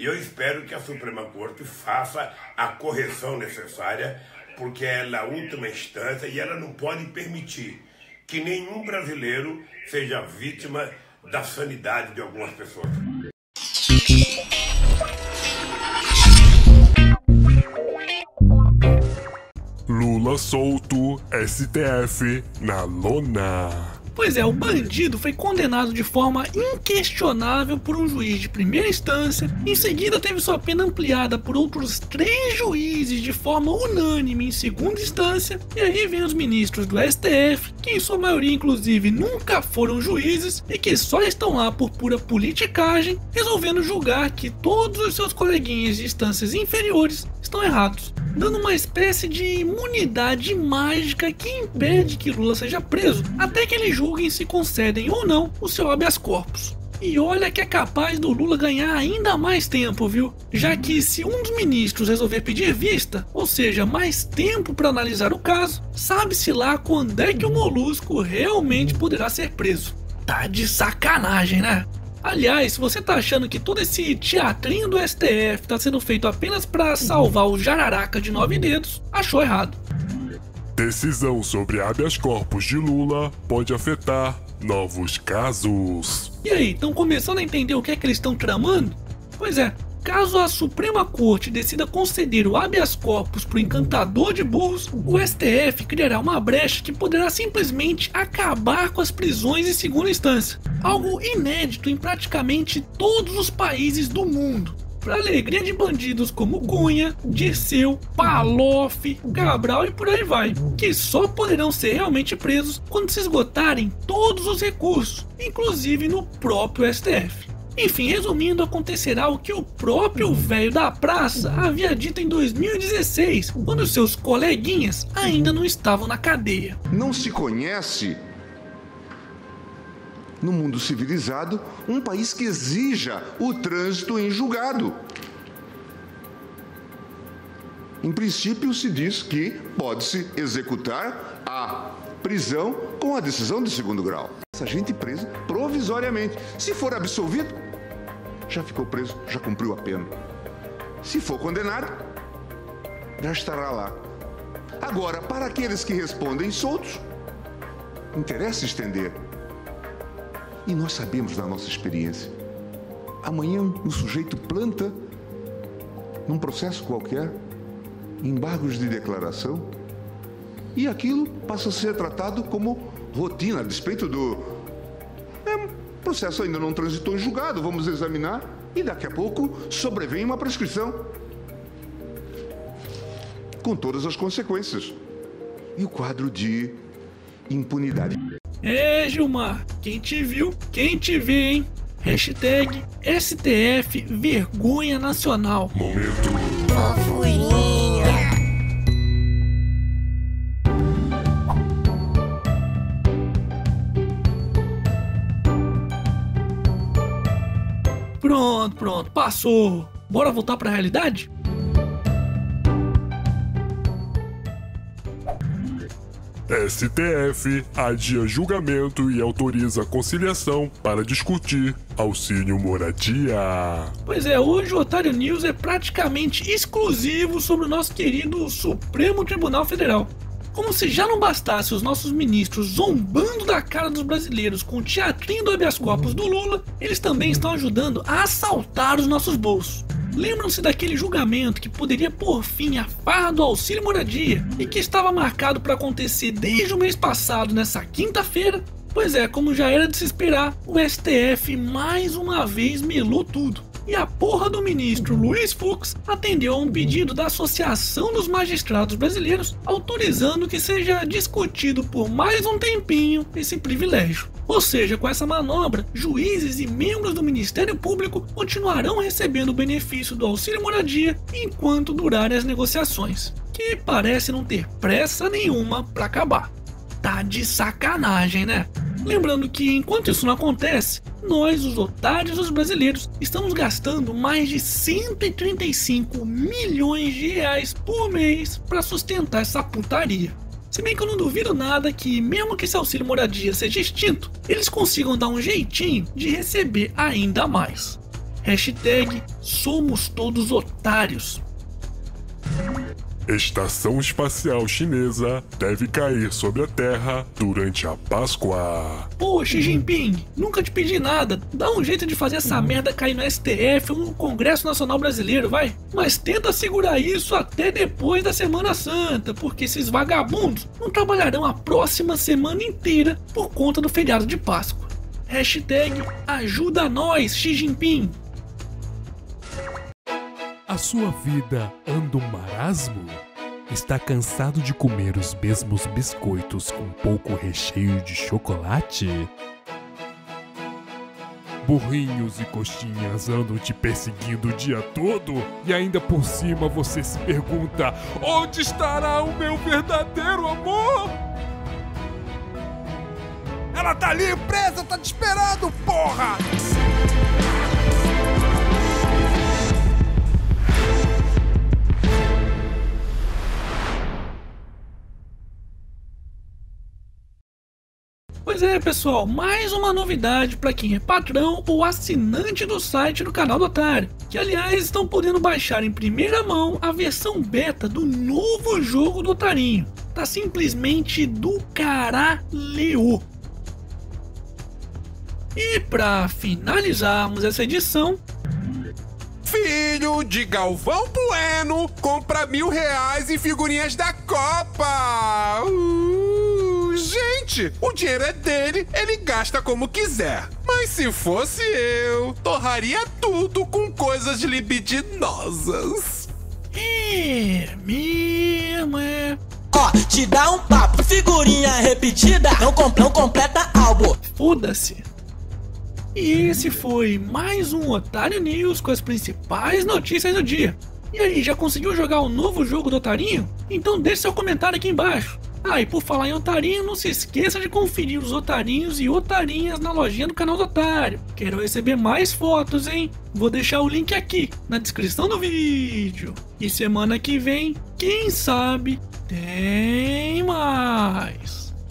Eu espero que a Suprema Corte faça a correção necessária, porque ela é a última instância e ela não pode permitir que nenhum brasileiro seja vítima da sanidade de algumas pessoas. Lula solto, STF na lona. Pois é, o bandido foi condenado de forma inquestionável por um juiz de primeira instância, em seguida teve sua pena ampliada por outros três juízes de forma unânime em segunda instância, e aí vem os ministros do STF, que em sua maioria inclusive nunca foram juízes e que só estão lá por pura politicagem, resolvendo julgar que todos os seus coleguinhas de instâncias inferiores estão errados, dando uma espécie de imunidade mágica que impede que Lula seja preso, até que eles julguem se concedem ou não o seu habeas corpus. E olha que é capaz do Lula ganhar ainda mais tempo, viu? Já que se um dos ministros resolver pedir vista, ou seja, mais tempo para analisar o caso, sabe-se lá quando é que o molusco realmente poderá ser preso. Tá de sacanagem, né? Aliás, se você tá achando que todo esse teatrinho do STF tá sendo feito apenas para salvar o jararaca de nove dedos, achou errado. Decisão sobre habeas corpus de Lula pode afetar novos casos. E aí, estão começando a entender o que é que eles estão tramando? Pois é, Caso a Suprema Corte decida conceder o habeas corpus para o encantador de burros, o STF criará uma brecha que poderá simplesmente acabar com as prisões em segunda instância, algo inédito em praticamente todos os países do mundo. Para alegria de bandidos como Cunha, Dirceu, Palof, Cabral e por aí vai, que só poderão ser realmente presos quando se esgotarem todos os recursos, inclusive no próprio STF. Enfim, resumindo, acontecerá o que o próprio velho da praça havia dito em 2016, quando seus coleguinhas ainda não estavam na cadeia. Não se conhece no mundo civilizado um país que exija o trânsito em julgado. Em princípio, se diz que pode-se executar a prisão com a decisão de segundo grau. Essa gente presa provisoriamente. Se for absolvido, já ficou preso, já cumpriu a pena. Se for condenado, já estará lá. Agora, para aqueles que respondem soltos, interessa estender. E nós sabemos da nossa experiência. Amanhã um sujeito planta num processo qualquer embargos de declaração e aquilo passa a ser tratado como rotina, a despeito do processo ainda não transitou em julgado, vamos examinar e daqui a pouco sobrevém uma prescrição. Com todas as consequências. E o quadro de impunidade. É, Gilmar, quem te viu, quem te vê, hein? Hashtag STF Vergonha Nacional. Momento. Fofurinha. Pronto, pronto, passou. Bora voltar para a realidade? STF adia julgamento e autoriza conciliação para discutir auxílio moradia. Pois é, hoje o Otário News é praticamente exclusivo sobre o nosso querido Supremo Tribunal Federal. Como se já não bastasse os nossos ministros zombando da cara dos brasileiros com o teatrinho do habeas corpus do Lula, eles também estão ajudando a assaltar os nossos bolsos. Lembram-se daquele julgamento que poderia pôr fim à farra do auxílio moradia e que estava marcado para acontecer desde o mês passado, nessa quinta-feira? Pois é, como já era de se esperar, o STF mais uma vez melou tudo. E a porra do ministro Luiz Fux atendeu a um pedido da Associação dos Magistrados Brasileiros autorizando que seja discutido por mais um tempinho esse privilégio. Ou seja, com essa manobra, juízes e membros do Ministério Público continuarão recebendo o benefício do auxílio moradia enquanto durarem as negociações, que parece não ter pressa nenhuma para acabar. Tá de sacanagem, né? Lembrando que enquanto isso não acontece, nós, os otários os brasileiros, estamos gastando mais de 135 milhões de reais por mês para sustentar essa putaria. Se bem que eu não duvido nada que, mesmo que esse auxílio moradia seja extinto, eles consigam dar um jeitinho de receber ainda mais. Hashtag somos todos otários. Estação espacial chinesa deve cair sobre a Terra durante a Páscoa. Pô, Xi Jinping, nunca te pedi nada. Dá um jeito de fazer essa merda cair no STF ou no Congresso Nacional Brasileiro, vai. Mas tenta segurar isso até depois da Semana Santa, porque esses vagabundos não trabalharão a próxima semana inteira por conta do feriado de Páscoa. Hashtag ajuda nós, Xi Jinping. A sua vida anda um marasmo? Está cansado de comer os mesmos biscoitos com pouco recheio de chocolate? Burrinhos e coxinhas andam te perseguindo o dia todo e ainda por cima você se pergunta: onde estará o meu verdadeiro amor? Ela tá ali presa, tá te esperando, porra! É, pessoal, mais uma novidade para quem é patrão ou assinante do site do canal do Otário, que aliás estão podendo baixar em primeira mão a versão beta do novo jogo do Otarinho. Tá simplesmente do caralho. E para finalizarmos essa edição, Filho de Galvão Bueno compra mil reais em figurinhas da Copa. Uh, gente, o dinheiro é dele, ele gasta como quiser. Mas se fosse eu, torraria tudo com coisas libidinosas. é mesmo, é. Ó, te dá um papo, figurinha repetida, não, não completa álbum. Foda-se. E esse foi mais um Otário News com as principais notícias do dia. E aí, já conseguiu jogar o novo jogo do Otarinho? Então deixe seu comentário aqui embaixo. Ah, e por falar em Otarinho, não se esqueça de conferir os Otarinhos e Otarinhas na lojinha do canal do Otário. Quero receber mais fotos, hein? Vou deixar o link aqui na descrição do vídeo. E semana que vem, quem sabe, tem mais.